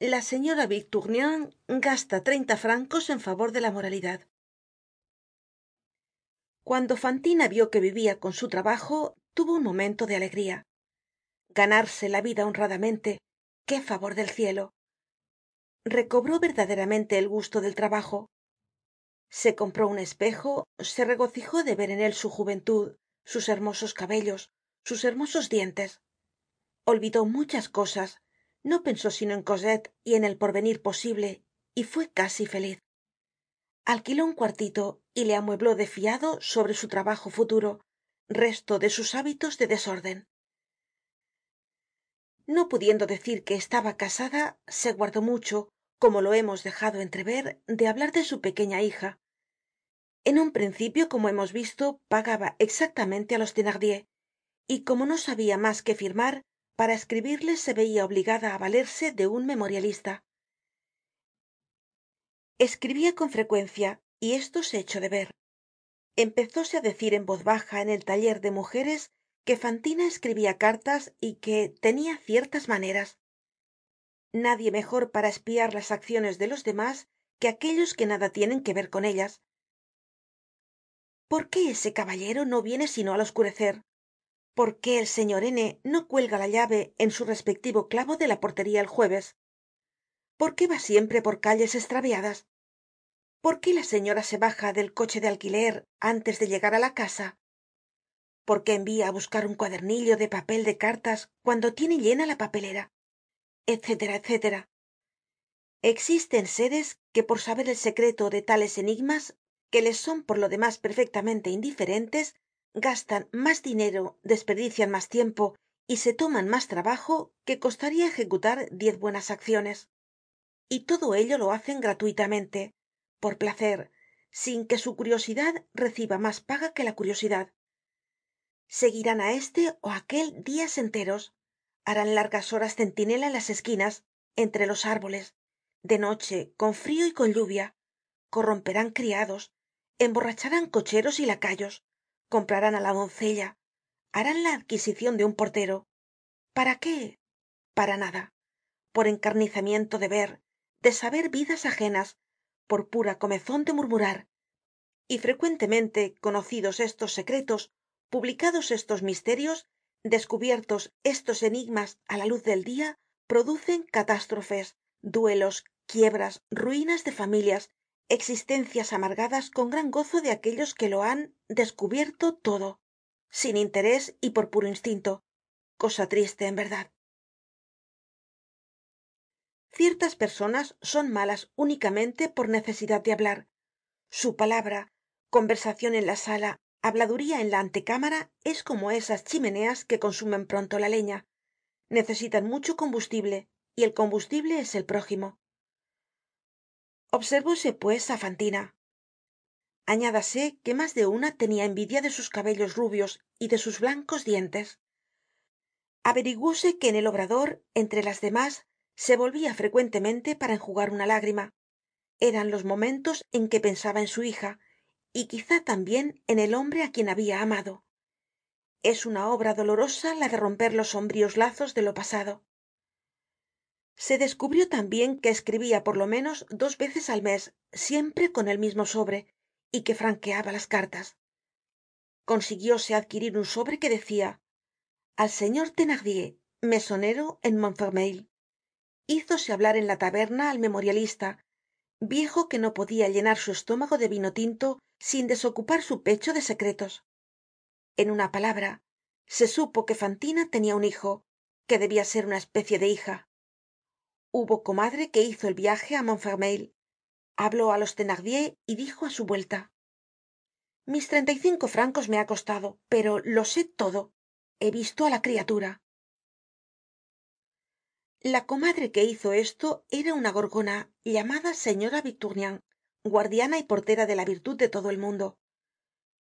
la señora victurnien gasta treinta francos en favor de la moralidad. Cuando fantina vio que vivia con su trabajo tuvo un momento de alegría. Ganarse la vida honradamente qué favor del cielo. Recobró verdaderamente el gusto del trabajo se compró un espejo se regocijó de ver en él su juventud sus hermosos cabellos sus hermosos dientes. Olvidó muchas cosas no pensó sino en cosette y en el porvenir posible y fue casi feliz. Alquiló un cuartito y le amuebló de fiado sobre su trabajo futuro resto de sus hábitos de desorden. No pudiendo decir que estaba casada se guardó mucho como lo hemos dejado entrever de hablar de su pequeña hija. En un principio como hemos visto pagaba exactamente á los thenardier y como no sabia mas que firmar para escribirles se veia obligada á valerse de un memorialista. Escribia con frecuencia y esto se echó de ver. Empezóse á decir en voz baja en el taller de mujeres que fantina escribia cartas y que tenia ciertas maneras nadie mejor para espiar las acciones de los demás que aquellos que nada tienen que ver con ellas. Por qué ese caballero no viene sino al oscurecer por qué el señor n no cuelga la llave en su respectivo clavo de la portería el jueves por qué va siempre por calles estraviadas por qué la señora se baja del coche de alquiler antes de llegar á la casa por qué envía á buscar un cuadernillo de papel de cartas cuando tiene llena la papelera etc existen seres que por saber el secreto de tales enigmas que les son por lo demás perfectamente indiferentes gastan mas dinero desperdician mas tiempo y se toman mas trabajo que costaria ejecutar diez buenas acciones. Y todo ello lo hacen gratuitamente por placer sin que su curiosidad reciba mas paga que la curiosidad. Seguirán á este ó aquel dias enteros harán largas horas centinela en las esquinas entre los árboles. De noche con frio y con lluvia corromperán criados emborracharán cocheros y lacayos comprarán á la doncella harán la adquisicion de un portero. Para qué para nada. Por encarnizamiento de ver de saber vidas ajenas por pura comezon de murmurar. Y frecuentemente conocidos estos secretos publicados estos misterios descubiertos estos enigmas á la luz del dia producen catástrofes duelos quiebras ruinas de familias existencias amargadas con gran gozo de aquellos que lo han descubierto todo sin interés y por puro instinto. Cosa triste en verdad. Ciertas personas son malas únicamente por necesidad de hablar. Su palabra conversacion en la sala habladuría en la antecámara es como esas chimeneas que consumen pronto la leña. Necesitan mucho combustible y el combustible es el prójimo. Observóse pues á fantina. Añádase que mas de una tenia envidia de sus cabellos rubios y de sus blancos dientes. Averiguóse que en el obrador entre las demás se volvia frecuentemente para enjugar una lágrima. Eran los momentos en que pensaba en su hija y quizá tambien en el hombre á quien habia amado. Es una obra dolorosa la de romper los sombríos lazos de lo pasado. Se descubrió tambien que escribia por lo menos dos veces al mes siempre con el mismo sobre y que franqueaba las cartas. Consiguióse adquirir un sobre que decia al señor thenardier mesonero en montfermeil hízose hablar en la taberna al memorialista viejo que no podia llenar su estómago de vino tinto sin desocupar su pecho de secretos. En una palabra se supo que fantina tenia un hijo que debia ser una especie de hija. Hubo comadre que hizo el viaje á montfermeil. Habló á los thenardier y dijo á su vuelta mis treinta y cinco francos me ha costado pero lo sé todo. He visto á la criatura la comadre que hizo esto era una gorgona llamada señora victurnien guardiana y portera de la virtud de todo el mundo.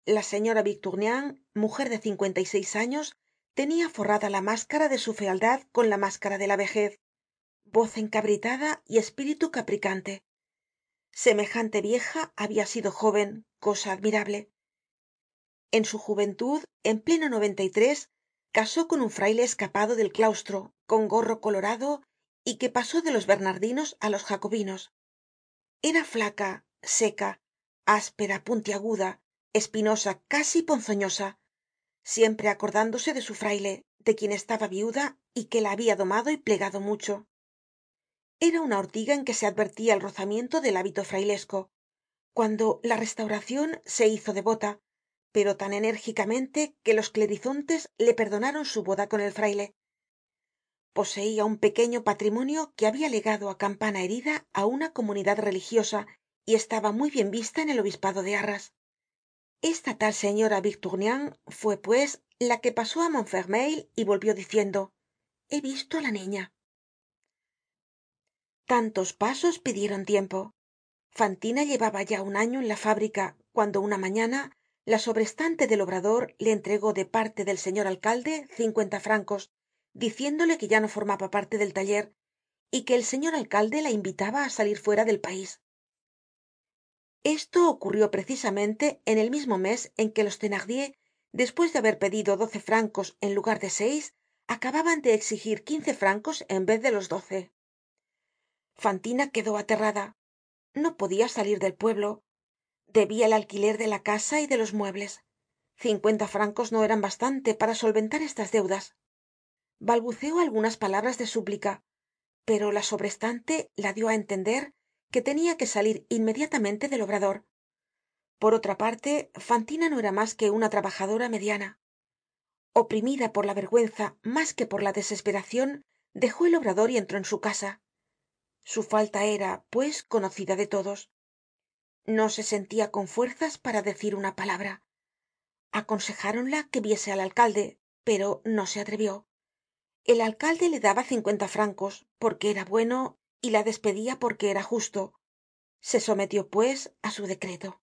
La señora victurnien mujer de cincuenta y seis años tenia forrada la máscara de su fealdad con la máscara de la vejez. Voz encabritada y espíritu capricante. Semejante vieja habia sido jóven cosa admirable. En su juventud en pleno noventa y tres casó con un fraile escapado del claustro con gorro colorado y que pasó de los bernardinos á los jacobinos. Era flaca seca áspera puntiaguda espinosa casi ponzoñosa siempre acordándose de su fraile de quien estaba viuda y que la habia domado y plegado mucho. Era una ortiga en que se advertia el rozamiento del hábito frailesco. Cuando la restauracion se hizo devota pero tan enérgicamente que los clerizontes le perdonaron su boda con el fraile. Poseia un pequeño patrimonio que habia legado á campana herida á una comunidad religiosa y estaba muy bien vista en el obispado de arras. Esta tal señora victurnien fue pues la que pasó á montfermeil y volvió diciendo he visto á la niña tantos pasos pidieron tiempo. Fantina llevaba ya un año en la fábrica cuando una mañana la sobrestante del obrador le entregó de parte del señor alcalde cincuenta francos diciéndole que ya no formaba parte del taller y que el señor alcalde la invitaba á salir fuera del pais esto ocurrió precisamente en el mismo mes en que los thenardier despues de haber pedido doce francos en lugar de seis acababan de exigir quince francos en vez de los doce. Fantina quedó aterrada. No podia salir del pueblo debia el alquiler de la casa y de los muebles. Cincuenta francos no eran bastante para solventar estas deudas. Balbuceó algunas palabras de súplica pero la sobrestante la dio á entender que tenia que salir inmediatamente del obrador. Por otra parte fantina no era mas que una trabajadora mediana. Oprimida por la vergüenza mas que por la desesperacion dejó el obrador y entró en su casa. Su falta era pues conocida de todos no se sentia con fuerzas para decir una palabra. Aconsejáronla que viese al alcalde pero no se atrevió. El alcalde le daba cincuenta francos porque era bueno y la despedia porque era justo. Se sometió pues á su decreto